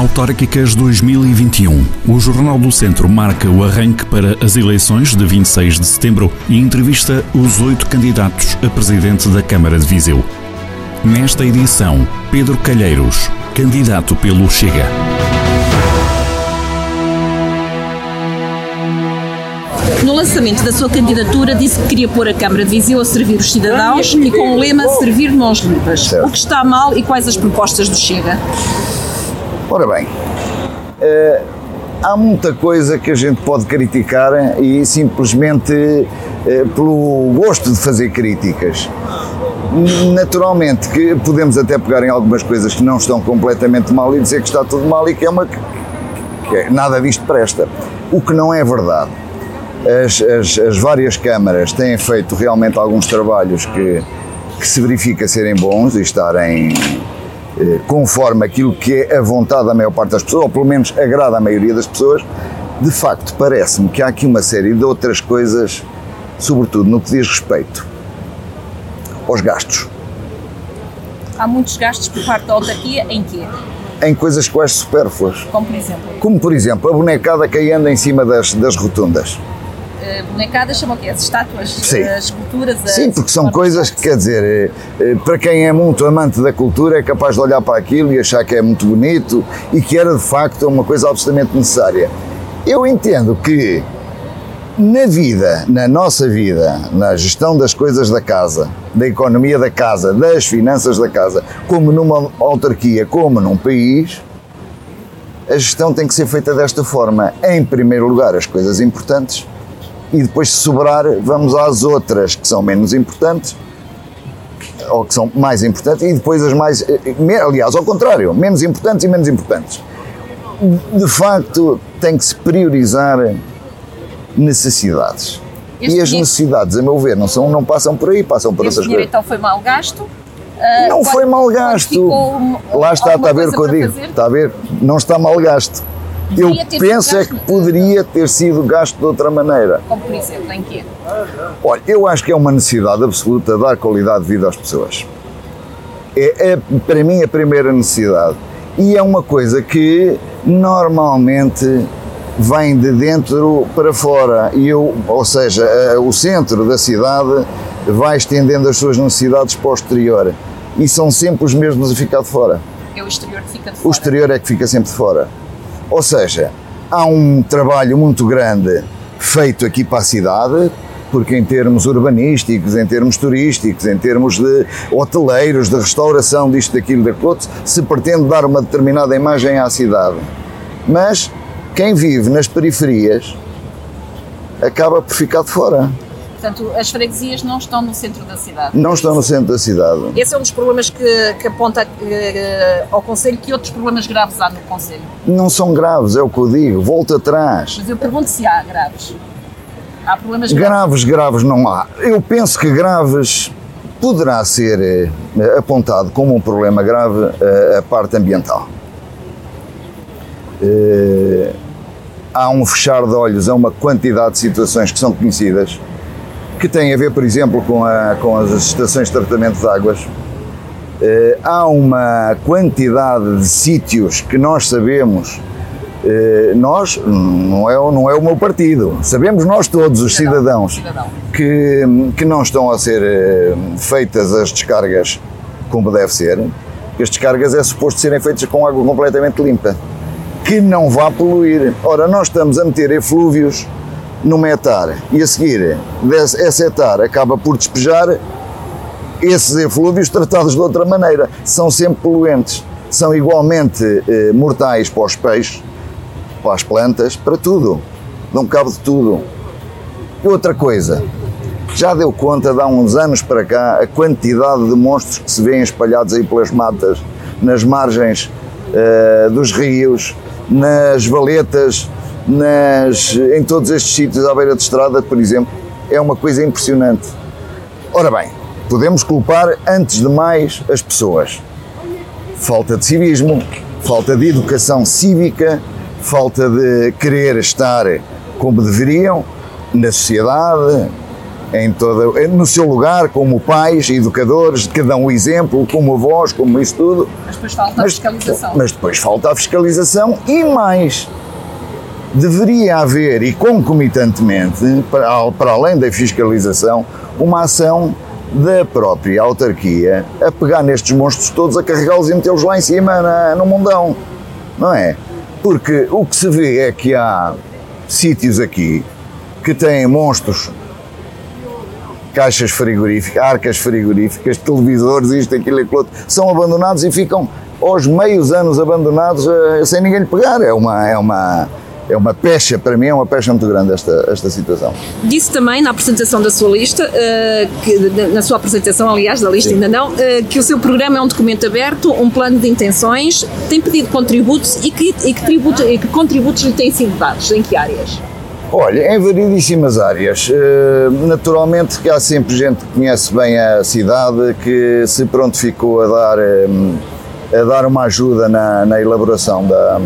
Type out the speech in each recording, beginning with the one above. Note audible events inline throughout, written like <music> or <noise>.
Autárquicas 2021. O Jornal do Centro marca o arranque para as eleições de 26 de setembro e entrevista os oito candidatos a presidente da Câmara de Viseu. Nesta edição, Pedro Calheiros, candidato pelo Chega. No lançamento da sua candidatura, disse que queria pôr a Câmara de Viseu a servir os cidadãos e com o lema Servir Mãos Limpas. O que está mal e quais as propostas do Chega? Ora bem, eh, há muita coisa que a gente pode criticar e simplesmente eh, pelo gosto de fazer críticas. Naturalmente que podemos até pegar em algumas coisas que não estão completamente mal e dizer que está tudo mal e que é uma que é, nada disto presta. O que não é verdade. As, as- as várias câmaras têm feito realmente alguns trabalhos que, que se verifica serem bons e estarem eh, conforme aquilo que é a vontade da maior parte das pessoas, ou pelo menos agrada à maioria das pessoas, de facto parece-me que há aqui uma série de outras coisas, sobretudo no que diz respeito aos gastos, Há muitos gastos por parte da autarquia em quê? em coisas quase supérfluas, Como, por exemplo, como por exemplo a bonecada que anda em cima das, das rotundas. Eh, bonecadas, chamam o quê? As estátuas, Sim. as esculturas? as- Sim, porque são coisas que, quer dizer, eh, eh, para quem é muito amante da cultura é capaz de olhar para aquilo e achar que é muito bonito e que era de facto uma coisa absolutamente necessária. Eu entendo que na vida, na nossa vida, na gestão das coisas da casa, da economia da casa, das finanças da casa, como numa autarquia, como num país, a gestão tem que ser feita desta forma. Em primeiro lugar, as coisas importantes e depois, se sobrar, vamos às outras que são menos importantes ou que são mais importantes e depois as mais. Aliás, ao contrário, menos importantes e menos importantes. De facto, tem que se priorizar necessidades. Este e as dinheiro- necessidades, a meu ver, não, são, não passam por aí, passam por outras dinheiro coisas. então foi mal gasto? Ah, Não qual- foi mal gasto. Lá está, está a ver o que eu digo. Está a ver? Não está mal gasto. Eu penso é que de- poderia ter sido gasto de outra maneira. Como por exemplo, em quê? Olha, eu acho que é uma necessidade absoluta dar qualidade de vida às pessoas. É, é, para mim a primeira necessidade. E é uma coisa que normalmente vem de dentro para fora. E eu, ou seja, o centro da cidade vai estendendo as suas necessidades para o exterior. E são sempre os mesmos a ficar de fora. É o exterior que fica de O fora. exterior é que fica sempre de fora. Ou seja, há um trabalho muito grande feito aqui para a cidade, porque em termos urbanísticos, em termos turísticos, em termos de hoteleiros, de restauração, disto, daquilo, daquilo, se pretende dar uma determinada imagem à cidade. Mas quem vive nas periferias acaba por ficar de fora. Portanto, as freguesias não estão no centro da cidade. Não estão no centro da cidade. Esse é um dos problemas que, que aponta eh, ao Conselho. Que outros problemas graves há no Conselho? Não são graves, é o que eu digo. Volta atrás. Mas eu pergunto se há graves. Há problemas graves. Graves, graves não há. Eu penso que graves poderá ser eh, apontado como um problema grave eh, a parte ambiental. Há um fechar de olhos a uma quantidade de situações que são conhecidas, que têm a ver, por exemplo, com, a- com as estações de tratamento de águas. Eh, há uma quantidade de sítios que nós sabemos eh, nós, não é, o- não é o meu partido, sabemos nós todos, os cidadãos, Cidadão. que, que não estão a ser eh, feitas as descargas como deve ser, que as descargas é suposto serem feitas com água completamente limpa, que não vá poluir. Ora, nós estamos a meter eflúvios numa hectare e a seguir essa hectare acaba por despejar esses eflúvios tratados de outra maneira. São sempre poluentes, são igualmente eh, mortais para os peixes, para as plantas, para tudo. Dão cabo de tudo. E outra coisa, já deu conta de há uns anos para cá a quantidade de monstros que se vêem espalhados aí pelas matas, nas margens eh, dos rios, nas valetas, nas, em todos estes sítios à beira de estrada, por exemplo. É uma coisa impressionante. Ora bem, podemos culpar antes de mais as pessoas. Falta de civismo, falta de educação cívica, falta de querer estar como deveriam na sociedade, em toda, no seu lugar, como pais, educadores, que dão o exemplo, como avós, como isso tudo. Mas depois falta mas, a fiscalização. Mas depois falta a fiscalização e mais. Deveria haver, e concomitantemente, para, para além da fiscalização, uma ação da própria autarquia a pegar nestes monstros todos, a carregá-los e metê-los lá em cima na, no mundão. Não é? Porque o que se vê é que há sítios aqui que têm monstros caixas frigoríficas, arcas frigoríficas, televisores, isto, aquilo e aquilo outro, são abandonados e ficam aos meios anos abandonados uh, sem ninguém lhe pegar. É uma, é uma, é uma pecha, para mim é uma pecha muito grande esta, esta situação. Disse também na apresentação da sua lista, uh, que, na sua apresentação, aliás, da lista Sim. ainda não, uh, que o seu programa é um documento aberto, um plano de intenções, tem pedido contributos e que, e que, tributo, e que contributos lhe têm sido dados, em que áreas? Olha, em variedíssimas áreas. Eh, naturalmente que há sempre gente que conhece bem a cidade, que se prontificou a dar, a dar uma ajuda na, na elaboração da,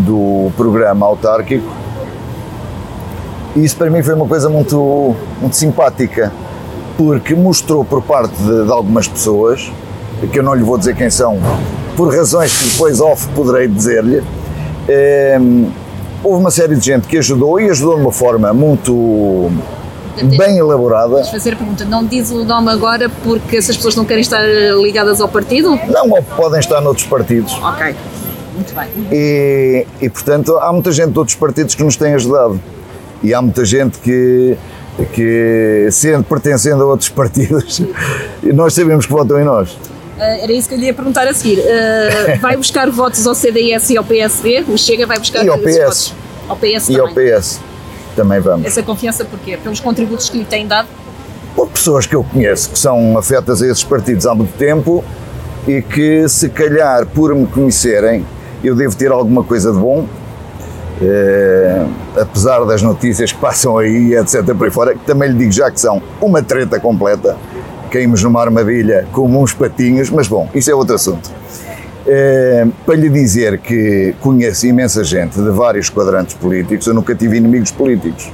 do programa autárquico. E isso para mim foi uma coisa muito, muito simpática, porque mostrou por parte de, de algumas pessoas, que eu não lhe vou dizer quem são, por razões que depois off poderei dizer-lhe, eh, houve uma série de gente que ajudou e ajudou de uma forma muito bem elaborada. Vamos fazer a pergunta, não diz o nome agora porque essas pessoas não querem estar ligadas ao partido? Não, ou podem estar noutros partidos. Ok, muito bem. E, e portanto há muita gente de outros partidos que nos tem ajudado. E há muita gente que, que sendo pertencendo a outros partidos, <laughs> nós sabemos que votam em nós. Uh, era isso que eu lhe ia perguntar a seguir. Uh, vai buscar votos ao CDS e ao PSD? O Chega vai buscar e ao PS. votos? Ao PS e também. ao PS. Também vamos. Essa confiança porquê? Pelos contributos que lhe têm dado? Por pessoas que eu conheço, que são afetas a esses partidos há muito tempo e que, se calhar, por me conhecerem, eu devo ter alguma coisa de bom, eh, apesar das notícias que passam aí, etc. por aí fora, que também lhe digo já que são uma treta completa caímos numa armadilha como uns patinhos, mas bom, isso é outro assunto. É, para lhe dizer que conheço imensa gente de vários quadrantes políticos, eu nunca tive inimigos políticos.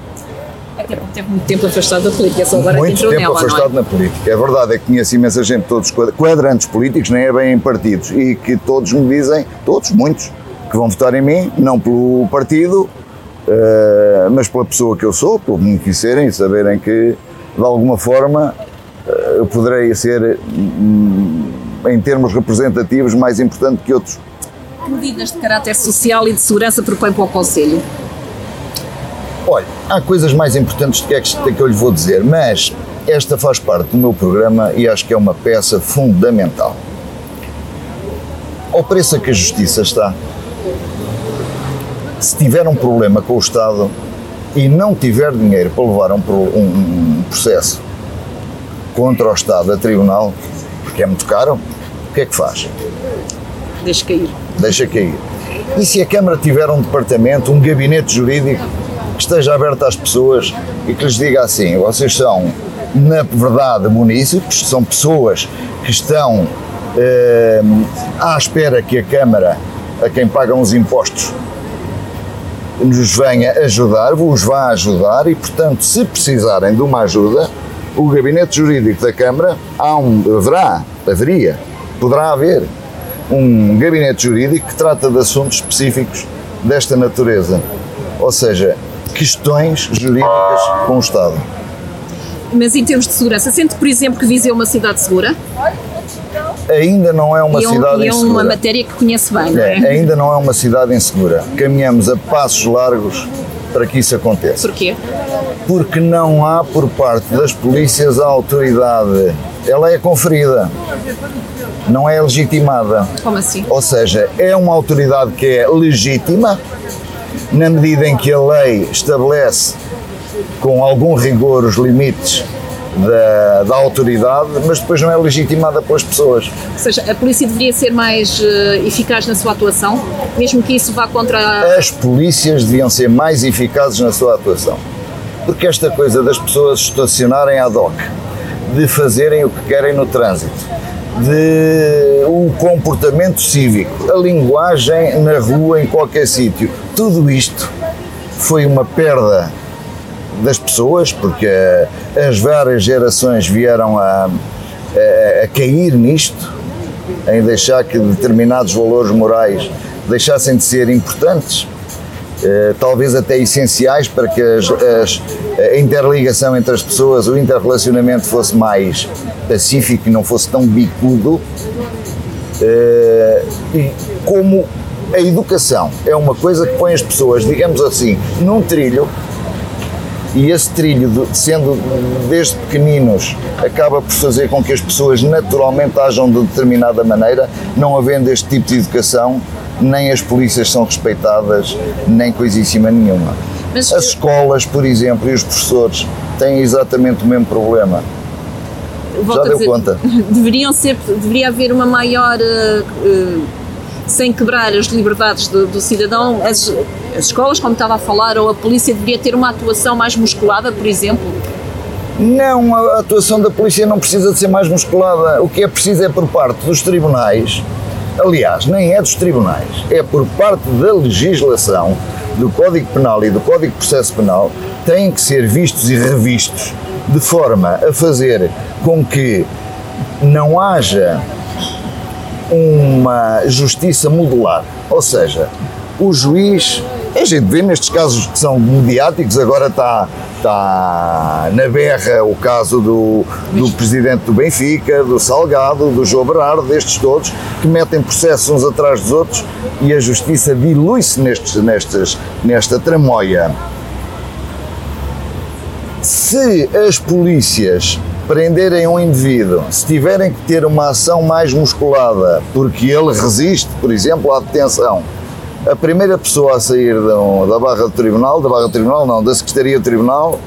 Até porque teve muito tempo afastado da política, só agora muito tempo nela, afastado é? na política. É verdade, é que conheço imensa gente, todos quadrantes políticos, nem é bem em partidos, e que todos me dizem, todos, muitos, que vão votar em mim, não pelo partido, uh, mas pela pessoa que eu sou, por me conhecerem e saberem que, de alguma forma, eu poderei ser, hum, em termos representativos, mais importante que outros. Que medidas de caráter social e de segurança propõe para o Conselho? Olha, há coisas mais importantes do que é que eu lhe vou dizer, mas esta faz parte do meu programa e acho que é uma peça fundamental. Ao preço a que a justiça está, se tiver um problema com o Estado e não tiver dinheiro para levar um, um, um processo contra o Estado a tribunal, porque é muito caro, o que é que faz? Deixa cair. Deixa cair. E se a Câmara tiver um departamento, um gabinete jurídico que esteja aberto às pessoas e que lhes diga assim: vocês são, na verdade, munícipes, são pessoas que estão eh, à espera que a Câmara, a quem pagam os impostos, nos venha ajudar, vos vá ajudar e, portanto, se precisarem de uma ajuda, o gabinete jurídico da Câmara, há um, haverá, haveria, poderá haver um gabinete jurídico que trata de assuntos específicos desta natureza, ou seja, questões jurídicas com o Estado. Mas em termos de segurança, sente, por exemplo, que Viseu é uma cidade segura? Ainda não é uma e um, cidade e é uma matéria que conhece bem, não é? é? Ainda não é uma cidade insegura. Caminhamos a passos largos para que isso aconteça. Porquê? Porque não há por parte das polícias a autoridade. Ela é conferida, não é legitimada. Como assim? Ou seja, é uma autoridade que é legítima, na medida em que a lei estabelece com algum rigor os limites da, da, autoridade, mas depois não é legitimada pelas pessoas. Ou seja, a polícia deveria ser mais uh, eficaz na sua atuação, mesmo que isso vá contra. A... As polícias deviam ser mais eficazes na sua atuação. Porque esta coisa das pessoas estacionarem ad hoc, de fazerem o que querem no trânsito, de o comportamento cívico, a linguagem na rua, em qualquer sítio, tudo isto foi uma perda das pessoas, porque as várias gerações vieram a, a, a cair nisto, em deixar que determinados valores morais deixassem de ser importantes, eh, talvez até essenciais para que as, as, a interligação entre as pessoas, o interrelacionamento fosse mais pacífico e não fosse tão bicudo. Eh, e como a educação é uma coisa que põe as pessoas, digamos assim, num trilho, e esse trilho, sendo desde pequeninos, acaba por fazer com que as pessoas naturalmente ajam de determinada maneira, não havendo este tipo de educação, nem as polícias são respeitadas, nem coisíssima nenhuma. Mas, as escolas, por exemplo, e os professores têm exatamente o mesmo problema. Já deu dizer, conta? <laughs> Deveriam ser, deveria haver uma maior. Uh, sem quebrar as liberdades do, do cidadão, as, as escolas, como estava a falar, ou a polícia deveria ter uma atuação mais musculada, por exemplo? Não, a atuação da polícia não precisa de ser mais musculada. O que é preciso é por parte dos tribunais, aliás, nem é dos tribunais, é por parte da legislação, do Código Penal e do Código de Processo Penal, têm que ser vistos e revistos de forma a fazer com que não haja uma justiça modular. Ou seja, o juiz, a gente vê nestes casos que são mediáticos, agora está, está na berra o caso do, do presidente do Benfica, do Salgado, do João Berardo, destes todos, que metem processos uns atrás dos outros e a justiça dilui-se nestes, nestes, nesta tramóia. Se as polícias prenderem um indivíduo, se tiverem que ter uma ação mais musculada, porque ele resiste, por exemplo, à detenção, a primeira pessoa a sair da barra do tribunal, da barra do tribunal não, da secretaria do tribunal,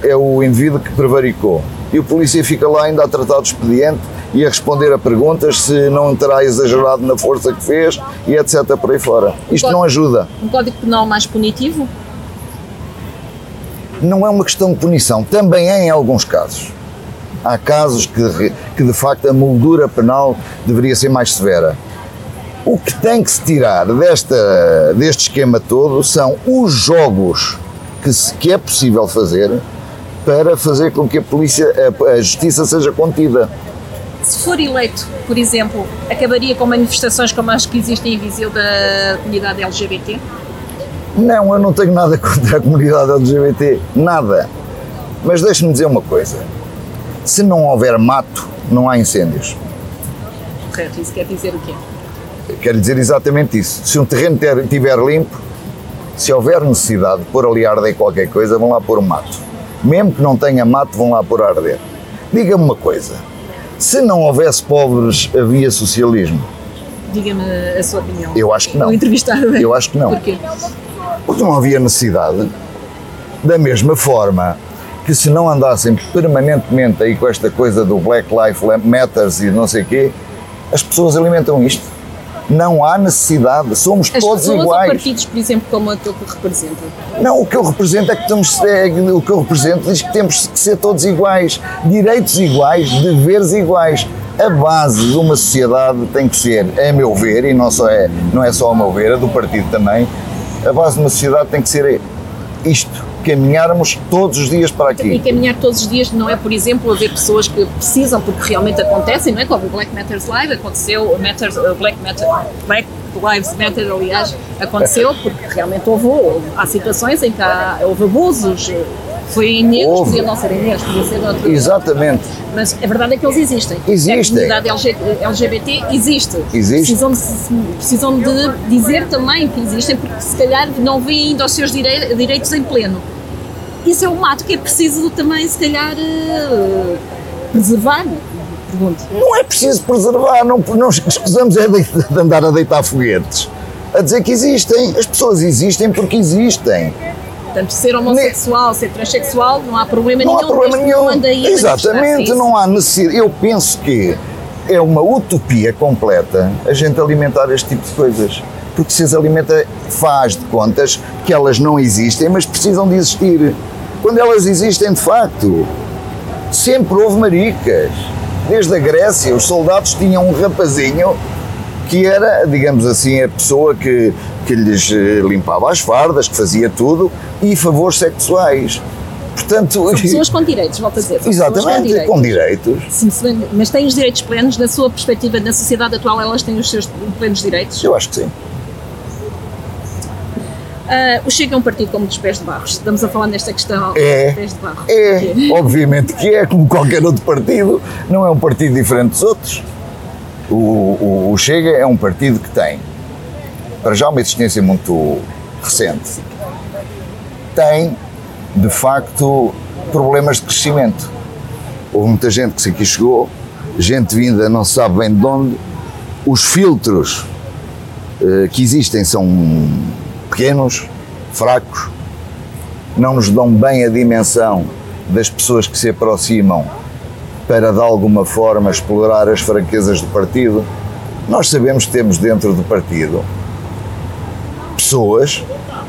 é o indivíduo que prevaricou. E o polícia fica lá ainda a tratar do expediente e a responder a perguntas se não terá exagerado na força que fez e etc. por aí fora. Isto não ajuda. Um código penal mais punitivo? Não é uma questão de punição, também é em alguns casos. Há casos que, que de facto a moldura penal deveria ser mais severa. O que tem que se tirar desta, deste esquema todo são os jogos que, se, que é possível fazer para fazer com que a polícia, a, a justiça seja contida. Se for eleito, por exemplo, acabaria com manifestações como as que existem em Viseu da comunidade LGBT? Não, eu não tenho nada contra a comunidade LGBT, nada. Mas deixe-me dizer uma coisa: se não houver mato, não há incêndios. Correto, isso quer dizer o quê? Quer dizer exatamente isso. Se um terreno estiver limpo, se houver necessidade de pôr ali a arder qualquer coisa, vão lá pôr um mato. Mesmo que não tenha mato, vão lá pôr a arder. Diga-me uma coisa: se não houvesse pobres, havia socialismo? Diga-me a sua opinião. Eu acho que não. entrevistar Eu acho que não. Porquê? Porque não havia necessidade. Da mesma forma que se não andassem permanentemente aí com esta coisa do Black Lives Matters e não sei o quê, as pessoas alimentam isto. Não há necessidade, somos As todos iguais. Ou partidos, por exemplo, como aquele que representa? Não, o que eu represento é que temos, é, o que eu represento diz que temos que ser todos iguais, direitos iguais, deveres iguais. A base de uma sociedade tem que ser, a meu ver, e não, só é, não é só a meu ver, é do partido também, a base de uma sociedade tem que ser isto, caminharmos todos os dias para aqui. E caminhar todos os dias não é, por exemplo, haver pessoas que precisam, porque realmente acontecem, não é? Como o Black Matters Live aconteceu, Matters, Black, Matter, Black Lives Matter, aliás, aconteceu, porque realmente houve, há situações em que há, houve abusos, foi em negros, podia não ser negros, podia ser outro. Exatamente. Mas a verdade é que eles existem. Existem. A comunidade LGBT existe. Existe. Precisam de, precisam de dizer também que existem, porque se calhar não veem ainda os seus direitos em pleno. Isso é um mato que é preciso também, se calhar, uh, preservar. Pergunto. Não é preciso preservar, não, não escusamos é de, de andar a deitar foguetes. A dizer que existem. As pessoas existem porque existem. Portanto, ser homossexual, ser transexual, não há problema não nenhum. Há problema nenhum. Aí Exatamente, não há necessidade. Eu penso que é uma utopia completa a gente alimentar este tipo de coisas. Porque se as alimenta, faz de contas que elas não existem, mas precisam de existir. Quando elas existem de facto, sempre houve maricas. Desde a Grécia, os soldados tinham um rapazinho que era, digamos assim, a pessoa que, que lhes eh, limpava as fardas, que fazia tudo, e favores sexuais. Portanto, São <laughs> pessoas com direitos, volto a dizer. são exatamente, com direitos. Sim, se- mas têm os direitos plenos, na sua perspectiva, na sociedade atual, elas têm os seus plenos direitos? Eu acho que sim. Ah, o Chega é um partido com muitos pés de barro. Estamos a falar nesta questão É. pés de barro. É, <laughs> obviamente que é, como qualquer outro partido, não é um partido diferente dos outros. O, o- o Chega é um partido que tem, para já, uma existência muito recente. Tem, de facto, problemas de crescimento. Houve muita gente que aqui chegou, gente vinda não se sabe bem de onde. Os filtros eh, que existem são pequenos, fracos, não nos dão bem a dimensão das pessoas que se aproximam para de alguma forma explorar as fraquezas do partido. Nós sabemos que temos dentro do partido pessoas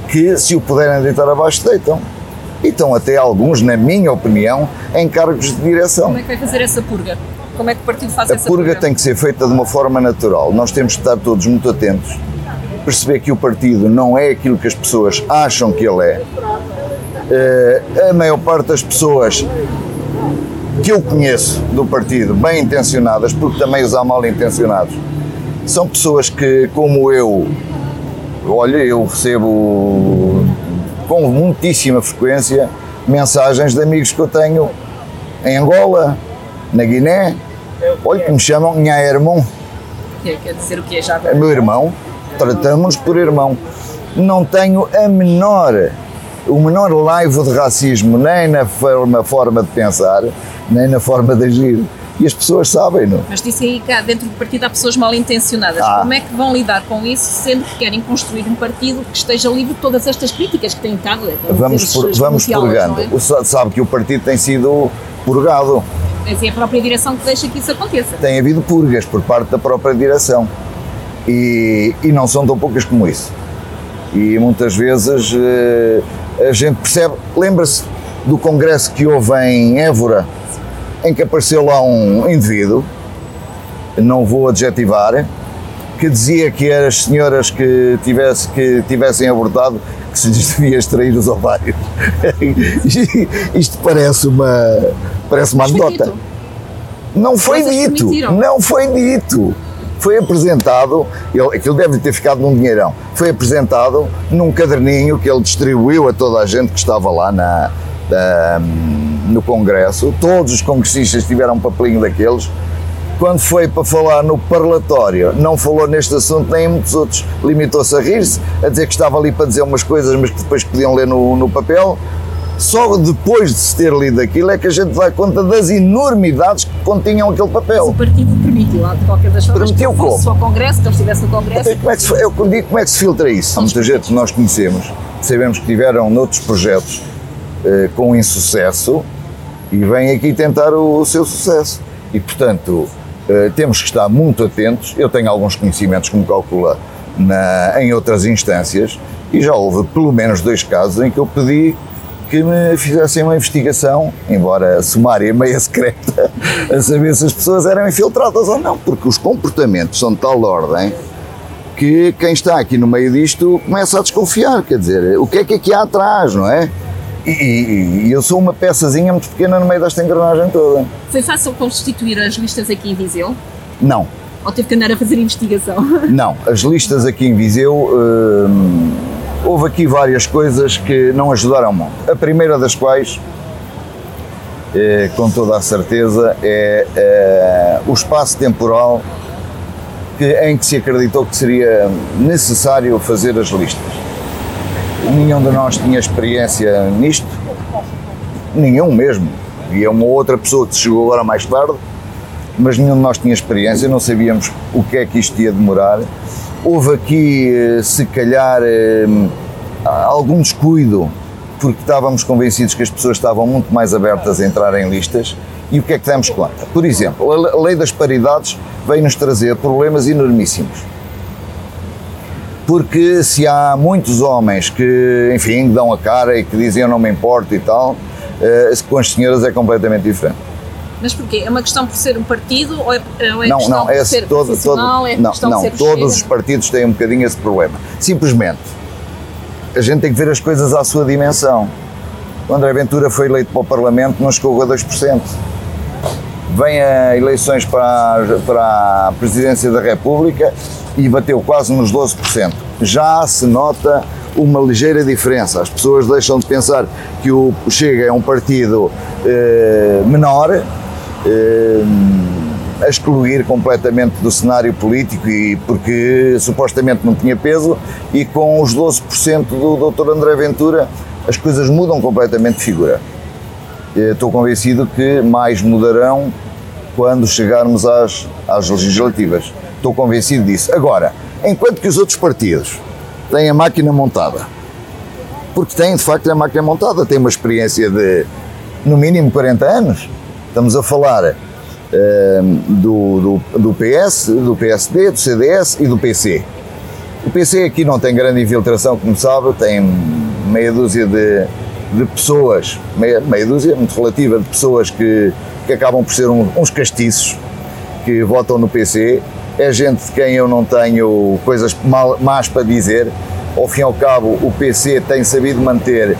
que, se o puderem deitar abaixo, deitam. E estão até alguns, na minha opinião, em cargos de direção. Como é que vai fazer essa purga? Como é que o partido faz A essa purga tem que ser feita de uma forma natural. Nós temos que estar todos muito atentos, perceber que o partido não é aquilo que as pessoas acham que ele é. Eh, a maior parte das pessoas que eu conheço do partido, bem intencionadas, porque também os há mal intencionados, são pessoas que, como eu, olha, eu recebo com muitíssima frequência mensagens de amigos que eu tenho em Angola, na Guiné, olha que me chamam Nha Irmão, Que Quer dizer o que é já é agora? meu irmão, tratamos-nos por irmão. Não tenho a menor, o menor laivo de racismo, nem na forma, forma de pensar, nem na forma de agir. E as pessoas sabem-no. Mas disse aí que dentro do partido há pessoas mal intencionadas. Ah. Como é que vão lidar com isso, sendo que querem construir um partido que esteja livre de todas estas críticas que têm estado? Vamos, por- os- vamos purgando. não é? Sabe que o partido tem sido purgado. Mas é a própria direção que deixa que isso aconteça. Tem havido purgas por parte da própria direção. E, e não são tão poucas como isso. E muitas vezes eh, a gente percebe. Lembra-se do congresso que houve em Évora, em que apareceu lá um indivíduo, não vou adjetivar, que dizia que eram as senhoras que, tivesse, que tivessem abortado que se lhes devia extrair os ovários. <laughs> Isto parece uma, parece uma anedota. Não foi dito, não foi dito. Foi apresentado, ele, aquilo deve ter ficado num dinheirão, foi apresentado num caderninho que ele distribuiu a toda a gente que estava lá na, da- no Congresso. Todos os congressistas tiveram um papelinho daqueles. Quando foi para falar no parlatório, não falou neste assunto nem em muitos outros. Limitou-se a rir-se, a dizer que estava ali para dizer umas coisas, mas que depois podiam ler no, no papel. Só depois de se ter lido aquilo é que a gente dá conta das enormidades que continham aquele O papel. partido permitiu, lá, de qualquer das formas, Permitiu que fosse ao Congresso, que ele estivesse no Congresso. Como é que se, eu digo, como é que se filtra isso? Muita gente que nós conhecemos, sabemos que tiveram noutros projetos eh, com insucesso e vêm aqui tentar o, o seu sucesso. E, portanto, eh, temos que estar muito atentos. Eu tenho alguns conhecimentos, como calcula, na, em outras instâncias e já houve pelo menos dois casos em que eu pedi que me fizessem uma investigação, embora sumária e meia <laughs> secreta, a saber se as pessoas eram infiltradas ou não, porque os comportamentos são de tal ordem que quem está aqui no meio disto começa a desconfiar, quer dizer, o que é que aqui há atrás, não é? E, e- e eu sou uma peçazinha muito pequena no meio desta engrenagem toda. Foi fácil constituir as listas aqui em Viseu? Não, Ou teve que andar a fazer investigação? <laughs> não. As listas aqui em Viseu, hum, houve aqui várias coisas que não ajudaram muito. A primeira das quais, eh, com toda a certeza, é eh, o espaço temporal que- em que se acreditou que seria necessário fazer as listas. Nenhum de nós tinha experiência nisto, nenhum mesmo. E é uma outra pessoa que chegou agora mais tarde, mas nenhum de nós tinha experiência, não sabíamos o que é que isto ia demorar. Houve aqui, eh, se calhar, eh, algum descuido, porque estávamos convencidos que as pessoas estavam muito mais abertas a entrar em listas. E o que é que demos conta? Por exemplo, a le- a lei das paridades veio-nos trazer problemas enormíssimos. Porque se há muitos homens que, enfim, dão a cara e que dizem eu não me importo e tal, eh, com as senhoras é completamente diferente. Mas porquê? É uma questão por ser um partido ou é, ou é não, questão não, por é ser todo, todo, profissional? é não, não, todos os partidos têm um bocadinho esse problema. Simplesmente, a gente tem que ver as coisas à sua dimensão. O André Ventura foi eleito para o Parlamento, não chegou a 2%. Vem a eleições para, a- para a Presidência da República e bateu quase nos 12%. Já se nota uma ligeira diferença. As pessoas deixam de pensar que o Chega é um partido eh, menor, eh, a excluir completamente do cenário político e porque supostamente não tinha peso e com os 12% do Dr. André Ventura as coisas mudam completamente de figura. Eh, Estou convencido que mais mudarão quando chegarmos às, às legislativas. Estou convencido disso. Agora, enquanto que os outros partidos têm a máquina montada, porque têm de facto a máquina montada, têm uma experiência de no mínimo 40 anos. Estamos a falar eh, do, do, do PS, do PSD, do CDS e do PC. O PC aqui não tem grande infiltração, como sabe, tem meia dúzia de, de pessoas, meia, meia dúzia, muito relativa, de pessoas que, que acabam por ser um- uns castiços que votam no PC. É gente de quem eu não tenho coisas mal, más para dizer. Ao fim e ao cabo, o PC tem sabido manter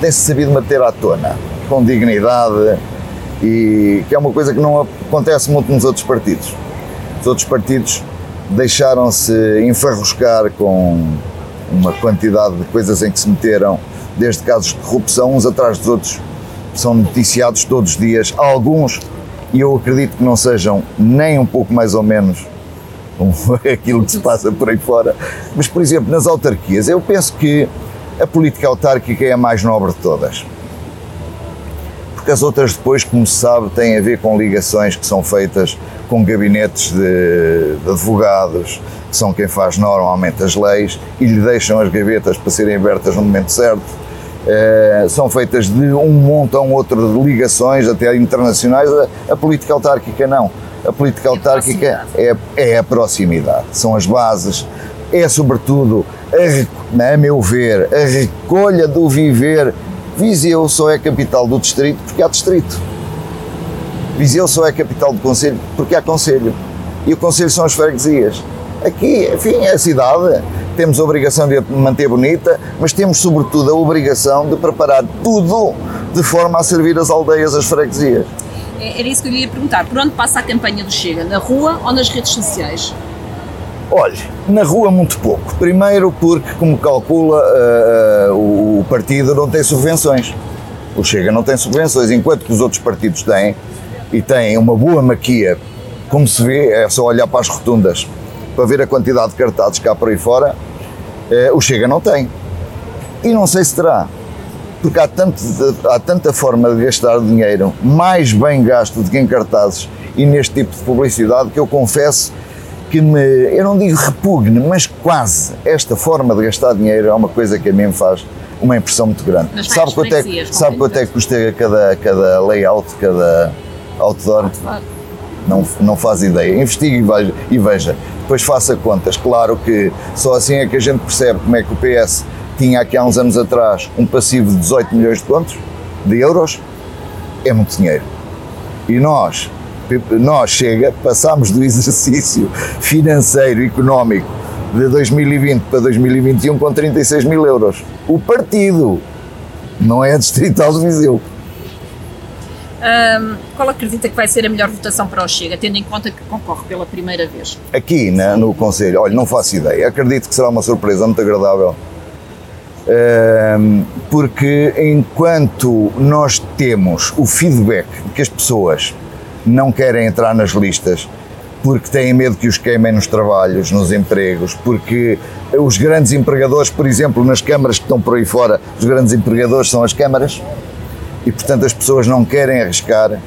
tem-se sabido manter à tona, com dignidade, e que é uma coisa que não acontece muito nos outros partidos. Os outros partidos deixaram-se enfarruscar com uma quantidade de coisas em que se meteram, desde casos de corrupção, uns atrás dos outros, são noticiados todos os dias, alguns, e eu acredito que não sejam nem um pouco mais ou menos <laughs> aquilo que se passa por aí fora. Mas, por exemplo, nas autarquias, eu penso que a política autárquica é a mais nobre de todas. Porque as outras depois, como se sabe, têm a ver com ligações que são feitas com gabinetes de, de advogados, que são quem faz normalmente as leis e lhe deixam as gavetas para serem abertas no momento certo. Eh, são feitas de um montão outro de ligações, até internacionais. A, a política autárquica não. A política autárquica é, é a proximidade, são as bases, é sobretudo, a, re- a meu ver, a recolha do viver. Viseu só é capital do distrito porque há distrito. Viseu só é capital do Conselho porque há Conselho. E o Conselho são as freguesias. Aqui, enfim, é a cidade. Temos a obrigação de a manter bonita, mas temos, sobretudo, a obrigação de preparar tudo de forma a servir as aldeias, as freguesias. É- Era isso que eu lhe ia perguntar. Por onde passa a campanha do Chega? Na rua ou nas redes sociais? Olha, na rua muito pouco. Primeiro porque, como calcula, o o partido não tem subvenções. O Chega não tem subvenções, enquanto que os outros partidos têm, e têm uma boa maquia, como se vê, é só olhar para as rotundas para ver a quantidade de cartazes que há por aí fora, eh, o Chega não tem. E não sei se terá. Porque há, tanto há tanta forma de gastar dinheiro, mais bem gasto do que em cartazes e neste tipo de publicidade, que eu confesso que me, eu não digo repugne, mas quase esta forma de gastar dinheiro é uma coisa que a mim me faz uma impressão muito grande. Mas vai Sabe quanto, é, que- sabe quanto é que custa cada, cada layout, cada outdoor? Não, não faz ideia. Investigue e veja. Depois faça contas. Claro que só assim é que a gente percebe como é que o PS tinha aqui há uns anos atrás um passivo de 18 milhões de contos, de euros. É muito dinheiro. E nós, nós chega, passámos do <laughs> exercício financeiro económico de 2020 para 2021 com 36 mil euros. O partido, não é a Distrital de Viseu. Ahm, qual acredita que vai ser a melhor votação para o Chega, tendo em conta que concorre pela primeira vez? aqui na- no Conselho, olha, não faço ideia. Acredito que será uma surpresa muito agradável. Ehm, porque enquanto nós temos o feedback que as pessoas não querem entrar nas listas porque têm medo que os queimem nos trabalhos, nos empregos, porque os grandes empregadores, por exemplo, nas câmaras que estão por aí fora, os grandes empregadores são as câmaras, e portanto as pessoas não querem arriscar.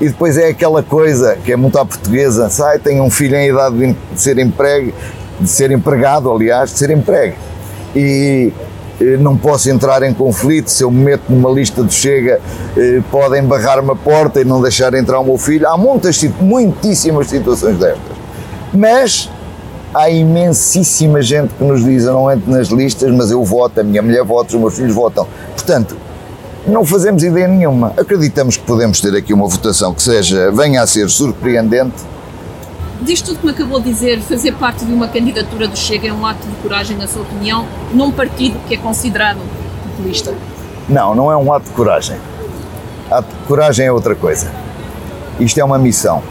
E depois é aquela coisa que é muito à portuguesa, sai, tem um filho em idade de ser emprego, de ser empregado, aliás, de ser emprego. E eh, não posso entrar em conflito, se eu me meto numa lista de chega, eh, podem barrar-me a porta e não deixar entrar o meu filho. Há muitas, muitíssimas situações destas. Mas há imensíssima gente que nos diz, eu não entro nas listas, mas eu voto, a minha mulher vota, os meus filhos votam. Portanto, não fazemos ideia nenhuma. Acreditamos que podemos ter aqui uma votação que seja, venha a ser surpreendente. Disto tudo que me acabou de dizer, fazer parte de uma candidatura do Chega é um ato de coragem, na sua opinião, num partido que é considerado populista? Não, não é um ato de coragem. Ato de coragem é outra coisa. Isto é uma missão.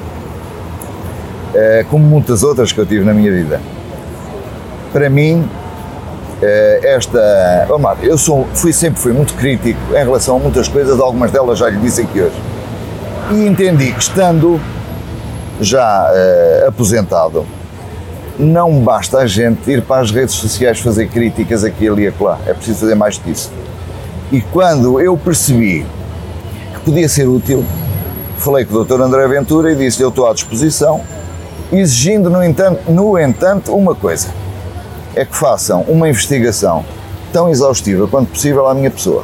É, como muitas outras que eu tive na minha vida. Para mim, esta. Vamos lá, eu sou, fui, sempre fui muito crítico em relação a muitas coisas, algumas delas já lhe disse aqui hoje. E entendi que estando já uh, aposentado, não basta a gente ir para as redes sociais fazer críticas aqui, ali e acolá. É preciso fazer mais que isso. E quando eu percebi que podia ser útil, falei com o Dr. André Ventura e disse: Eu estou à disposição, exigindo, no entanto, no entanto, uma coisa: é que façam uma investigação tão exaustiva quanto possível à minha pessoa,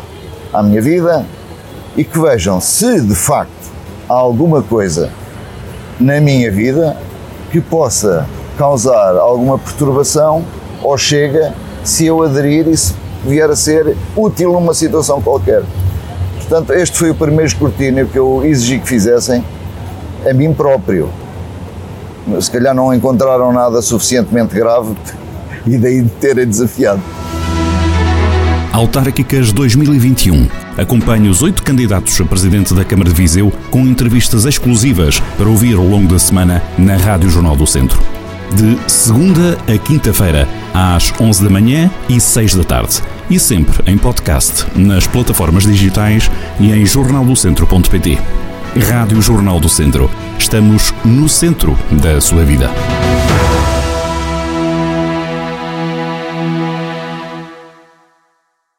à minha vida e que vejam se de facto há alguma coisa na minha vida que possa causar alguma perturbação ou chega se eu aderir e se vier a ser útil numa situação qualquer. Portanto, este foi o primeiro escrutínio que eu exigi que fizessem a mim próprio. Se calhar não encontraram nada suficientemente grave e daí de terem desafiado. Autárquicas 2021. Acompanhe os oito candidatos a presidente da Câmara de Viseu com entrevistas exclusivas para ouvir ao longo da semana na Rádio Jornal do Centro. De segunda a quinta-feira, às 11 da manhã e 6 da tarde. E sempre em podcast, nas plataformas digitais e em jornaldocentro.pt. Rádio Jornal do Centro. Estamos no centro da sua vida.